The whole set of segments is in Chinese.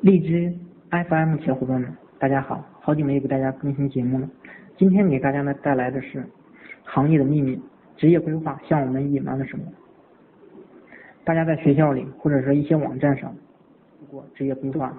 荔枝 FM 小伙伴们，大家好，好久没有给大家更新节目了。今天给大家呢带来的是行业的秘密，职业规划向我们隐瞒了什么？大家在学校里或者说一些网站上做过职业规划，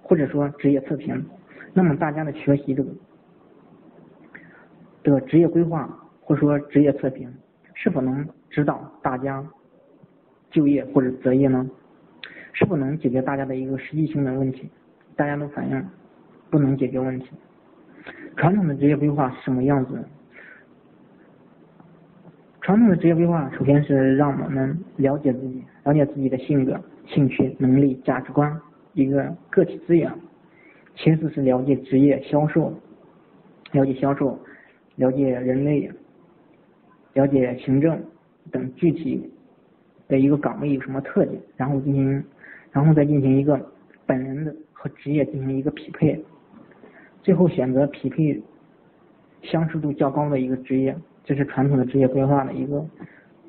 或者说职业测评，那么大家的学习这个的职业规划或者说职业测评，是否能指导大家就业或者择业呢？是否能解决大家的一个实际性的问题？大家都反映不能解决问题。传统的职业规划是什么样子？传统的职业规划首先是让我们了解自己，了解自己的性格、兴趣、能力、价值观，一个个体资源。其次是了解职业销售，了解销售，了解人类，了解行政等具体的一个岗位有什么特点，然后进行。然后再进行一个本人的和职业进行一个匹配，最后选择匹配相似度较高的一个职业，这是传统的职业规划的一个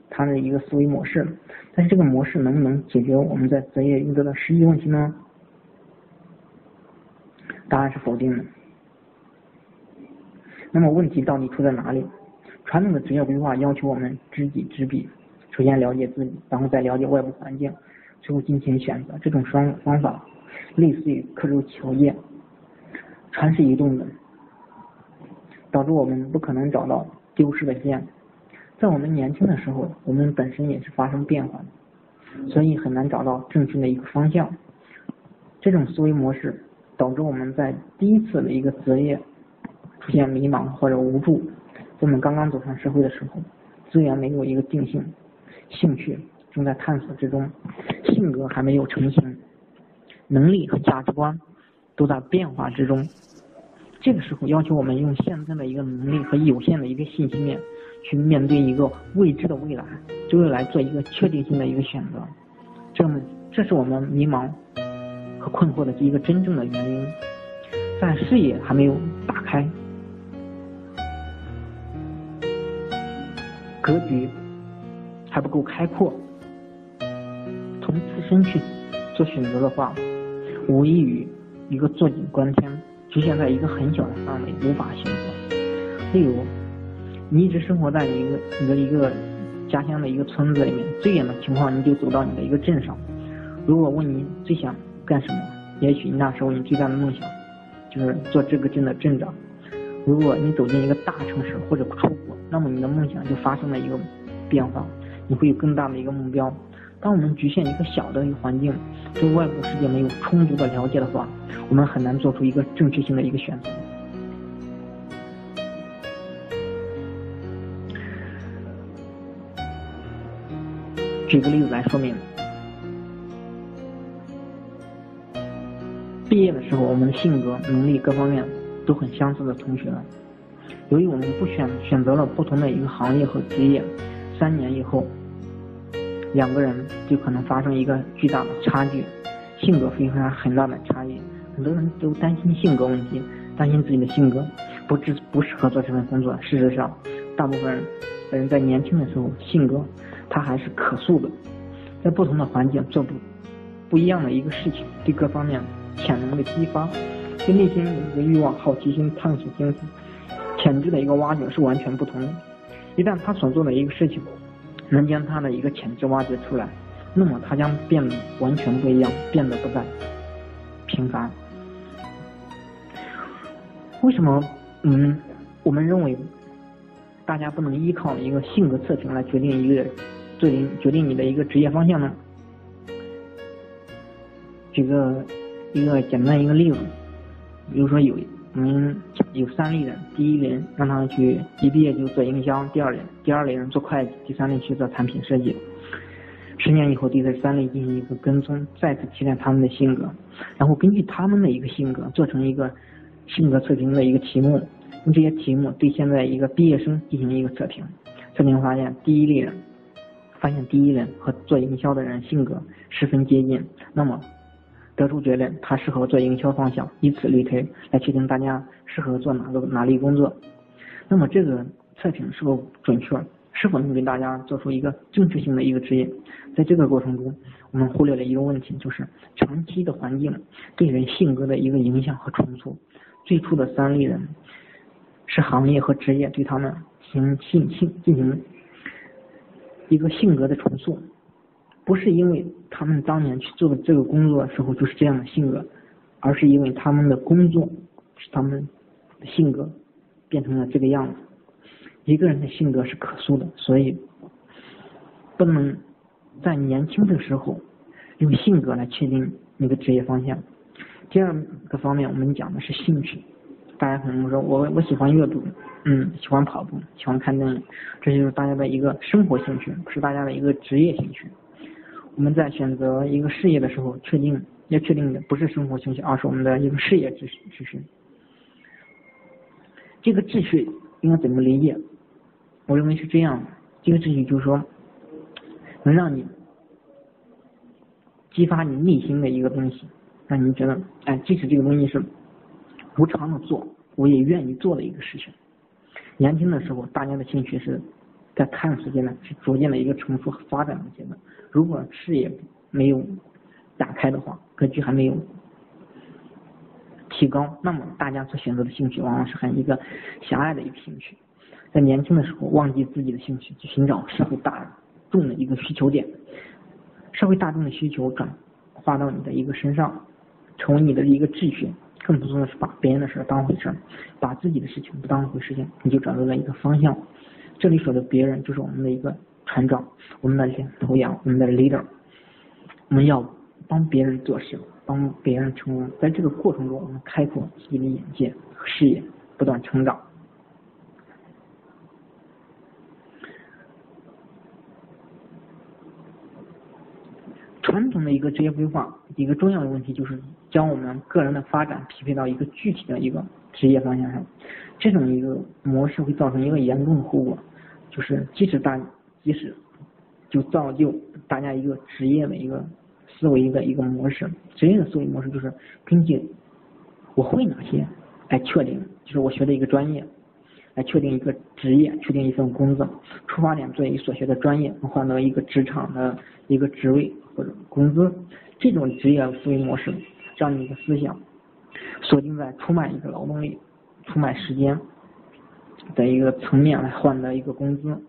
它的一个思维模式。但是这个模式能不能解决我们在择业遇到的实际问题呢？答案是否定的。那么问题到底出在哪里？传统的职业规划要求我们知己知彼，首先了解自己，然后再了解外部环境。最后进行选择，这种双方法类似于刻舟求剑，船是移动的，导致我们不可能找到丢失的线。在我们年轻的时候，我们本身也是发生变化的，所以很难找到正确的一个方向。这种思维模式导致我们在第一次的一个择业出现迷茫或者无助。我们刚刚走上社会的时候，资源没有一个定性，兴趣。正在探索之中，性格还没有成型，能力和价值观都在变化之中。这个时候，要求我们用现在的一个能力和有限的一个信息面，去面对一个未知的未来，就未来做一个确定性的一个选择。这么，这是我们迷茫和困惑的一个真正的原因，在视野还没有打开，格局还不够开阔。从自身去做选择的话，无异于一个坐井观天，局限在一个很小的范围，无法选择。例如，你一直生活在一个你的一个家乡的一个村子里面，最远的情况你就走到你的一个镇上。如果问你最想干什么，也许那时候你最大的梦想就是做这个镇的镇长。如果你走进一个大城市或者出国，那么你的梦想就发生了一个变化，你会有更大的一个目标。当我们局限一个小的一个环境，对外部世界没有充足的了解的话，我们很难做出一个正确性的一个选择。举个例子来说明，毕业的时候，我们的性格、能力各方面都很相似的同学，由于我们不选选择了不同的一个行业和职业，三年以后。两个人就可能发生一个巨大的差距，性格非常很大的差异。很多人都担心性格问题，担心自己的性格不适不适合做这份工作。事实上，大部分人在年轻的时候，性格他还是可塑的，在不同的环境做不不一样的一个事情，对各方面潜能的激发，对内心的一个欲望、好奇心、探索精神、潜质的一个挖掘是完全不同的。一旦他所做的一个事情，能将他的一个潜质挖掘出来，那么他将变完全不一样，变得不再平凡。为什么嗯，我们认为大家不能依靠一个性格测评来决定一个决定决定你的一个职业方向呢？举个一个简单一个例子，比如说有。我们有三类人，第一类人让他们去一毕业就做营销，第二类第二类人做会计，第三类去做产品设计。十年以后，对这三类进行一个跟踪，再次提炼他们的性格，然后根据他们的一个性格做成一个性格测评的一个题目，用这些题目对现在一个毕业生进行一个测评。测评发现，第一类人发现第一人和做营销的人性格十分接近，那么。得出结论，他适合做营销方向，以此类推，来确定大家适合做哪个哪类工作。那么这个测评是否准确？是否能给大家做出一个正确性的一个指引？在这个过程中，我们忽略了一个问题，就是长期的环境对人性格的一个影响和重塑。最初的三类人是行业和职业对他们进行性性进行一个性格的重塑，不是因为他们当年去做的这个工作的时候就是这样的性格，而是因为他们的工作使他们的性格变成了这个样子。一个人的性格是可塑的，所以不能在年轻的时候用性格来确定你的职业方向。第二个方面，我们讲的是兴趣。大家可能说，我我喜欢阅读，嗯，喜欢跑步，喜欢看电影，这就是大家的一个生活兴趣，不是大家的一个职业兴趣。我们在选择一个事业的时候，确定要确定的不是生活兴趣，而是我们的一个事业秩序秩序。这个秩序应该怎么理解？我认为是这样，这个秩序就是说，能让你激发你内心的一个东西，让你觉得，哎，即使这个东西是无偿的做，我也愿意做的一个事情。年轻的时候，大家的兴趣是在探索阶段，是逐渐的一个成熟和发展的阶段。如果视野没有打开的话，格局还没有提高，那么大家所选择的兴趣往往是很一个狭隘的一个兴趣。在年轻的时候忘记自己的兴趣，去寻找社会大众的一个需求点，社会大众的需求转化到你的一个身上，成为你的一个秩序。更多的是把别人的事当回事，把自己的事情不当一回事情，你就找到了一个方向。这里说的别人就是我们的一个船长，我们的领头羊，我们的 leader。我们要帮别人做事，帮别人成功，在这个过程中，我们开阔自己的眼界和视野，不断成长。传统的一个职业规划，一个重要的问题就是将我们个人的发展匹配到一个具体的一个职业方向上，这种一个模式会造成一个严重的后果，就是即使大即使就造就大家一个职业的一个思维的一个模式，职业的思维模式就是根据我会哪些来确定，就是我学的一个专业来确定一个职业，确定一份工作，出发点作为所学的专业换到一个职场的一个职位。或者工资这种职业思维模式，让你的思想锁定在出卖一个劳动力、出卖时间的一个层面来换的一个工资。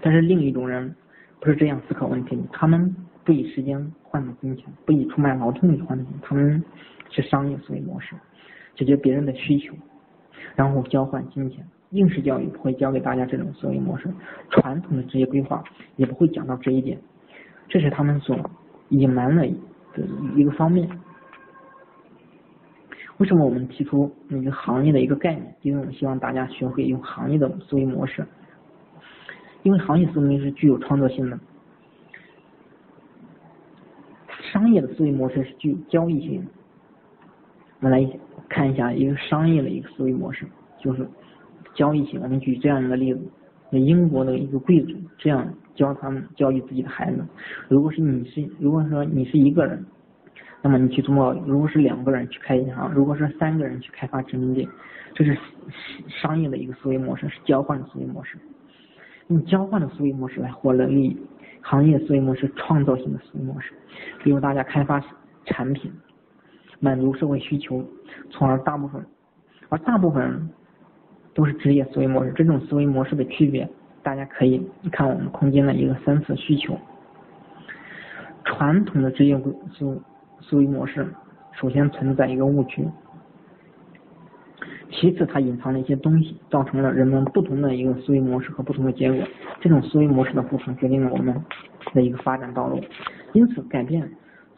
但是另一种人不是这样思考问题，他们不以时间换的金钱，不以出卖劳动力换的钱，他们是商业思维模式，解决别人的需求，然后交换金钱。应试教育不会教给大家这种思维模式，传统的职业规划也不会讲到这一点。这是他们所隐瞒的一个方面。为什么我们提出一个行业的一个概念？因为我们希望大家学会用行业的思维模式。因为行业思维是具有创造性的，商业的思维模式是具有交易性的。我们来看一下一个商业的一个思维模式，就是交易性。我们举这样一个例子：英国的一个贵族这样。教他们教育自己的孩子。如果是你是，如果说你是一个人，那么你去通过；如果是两个人去开银行；如果是三个人去开发殖民地，这是商业的一个思维模式，是交换的思维模式。用交换的思维模式来获得利益，行业思维模式创造性的思维模式，比如大家开发产品，满足社会需求，从而大部分，而大部分都是职业思维模式。这种思维模式的区别。大家可以看我们空间的一个三次需求。传统的职业思思维模式，首先存在一个误区，其次它隐藏了一些东西，造成了人们不同的一个思维模式和不同的结果。这种思维模式的不同，决定了我们的一个发展道路。因此，改变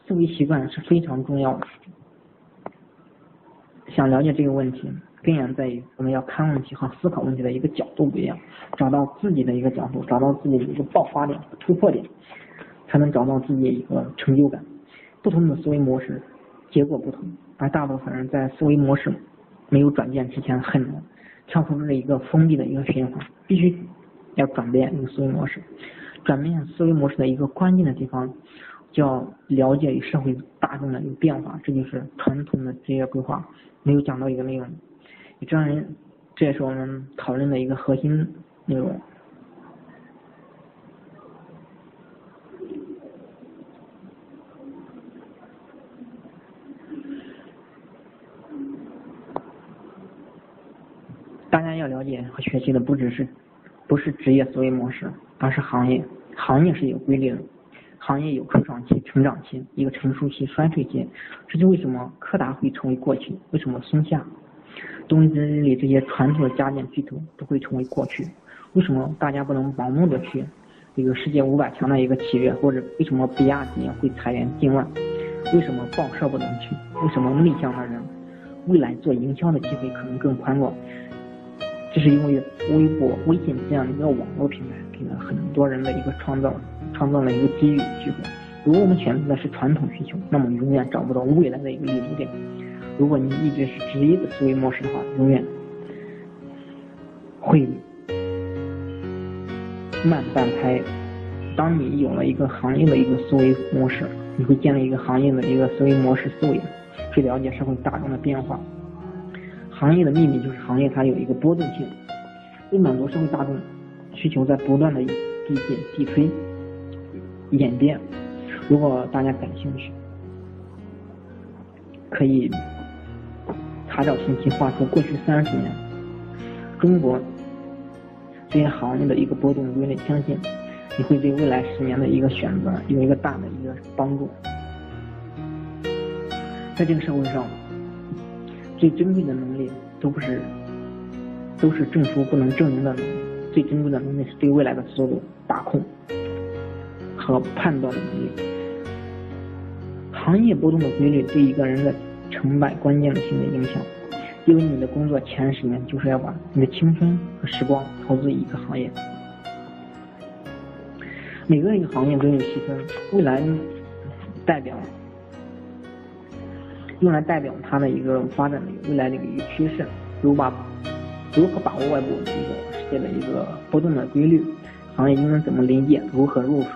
思维习惯是非常重要的。想了解这个问题。根源在于我们要看问题和思考问题的一个角度不一样，找到自己的一个角度，找到自己的一个爆发点突破点，才能找到自己的一个成就感。不同的思维模式，结果不同，而大部分人在思维模式没有转变之前，很难跳出这一个封闭的一个循环，必须要转变一个思维模式。转变思维模式的一个关键的地方，叫了解与社会大众的一个变化，这就是传统的职业规划没有讲到一个内容。这样，这也是我们讨论的一个核心内容。大家要了解和学习的不只是不是职业思维模式，而是行业。行业是有规律的，行业有初创期、成长期、一个成熟期、衰退期。这就为什么柯达会成为过去，为什么松下、东芝日立这些传统的家电巨头都会成为过去？为什么大家不能盲目的去一个世界五百强的一个企业，或者为什么比亚迪会裁员近万？为什么报社不能去？为什么内向的人未来做营销的机会可能更宽广？这是因为微博、微信这样的一个网络平台，给了很多人的一个创造，创造了一个机遇机会。如果我们选择的是传统需求，那么永远找不到未来的一个立足点。如果你一直是职业的思维模式的话，永远会慢半拍。当你有了一个行业的一个思维模式，你会建立一个行业的一个思维模式思维，去了解社会大众的变化。行业的秘密就是行业它有一个波动性，为满足社会大众需求，在不断的递进、递推、演变。如果大家感兴趣，可以查找信息，画出过去三十年中国这些行业的一个波动规律，相信你会对未来十年的一个选择有一个大的一个帮助。在这个社会上，最珍贵的能力都不是都是证书不能证明的能力，最珍贵的能力是对未来的思路把控和判断的能力。行业波动的规律对一个人的成败关键性的影响，因为你的工作前十年就是要把你的青春和时光投资一个行业。每个一个行业都有细分，未来代表用来代表它的一个发展的未来的一个趋势。如把如何把握外部的一个世界的一个波动的规律，行业应该怎么理解？如何入手？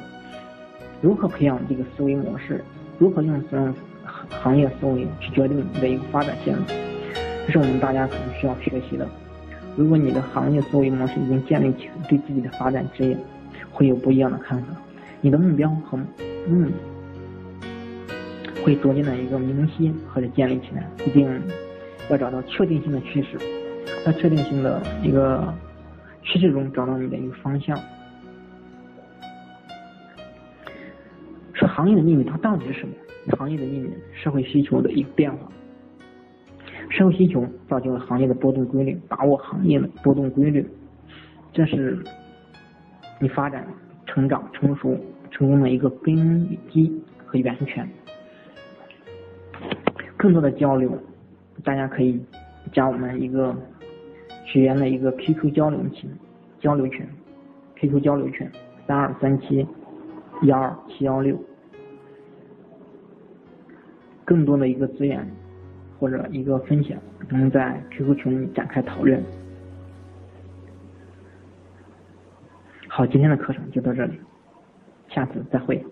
如何培养这个思维模式？如何用这种行业思维去决定你的一个发展线路？这是我们大家可能需要学习的。如果你的行业思维模式已经建立起，对自己的发展职业会有不一样的看法。你的目标和嗯会逐渐的一个明晰或者建立起来。一定要找到确定性的趋势，在确定性的一个趋势中找到你的一个方向。行业的秘密它到底是什么？行业的秘密，社会需求的一个变化。社会需求造就了行业的波动规律，把握行业的波动规律，这是你发展、成长、成熟、成功的一个根基和源泉。更多的交流，大家可以加我们一个学员的一个 QQ 交流群，交流群，QQ 交流群三二三七幺二七幺六。更多的一个资源或者一个分享，能在 QQ 群里展开讨论。好，今天的课程就到这里，下次再会。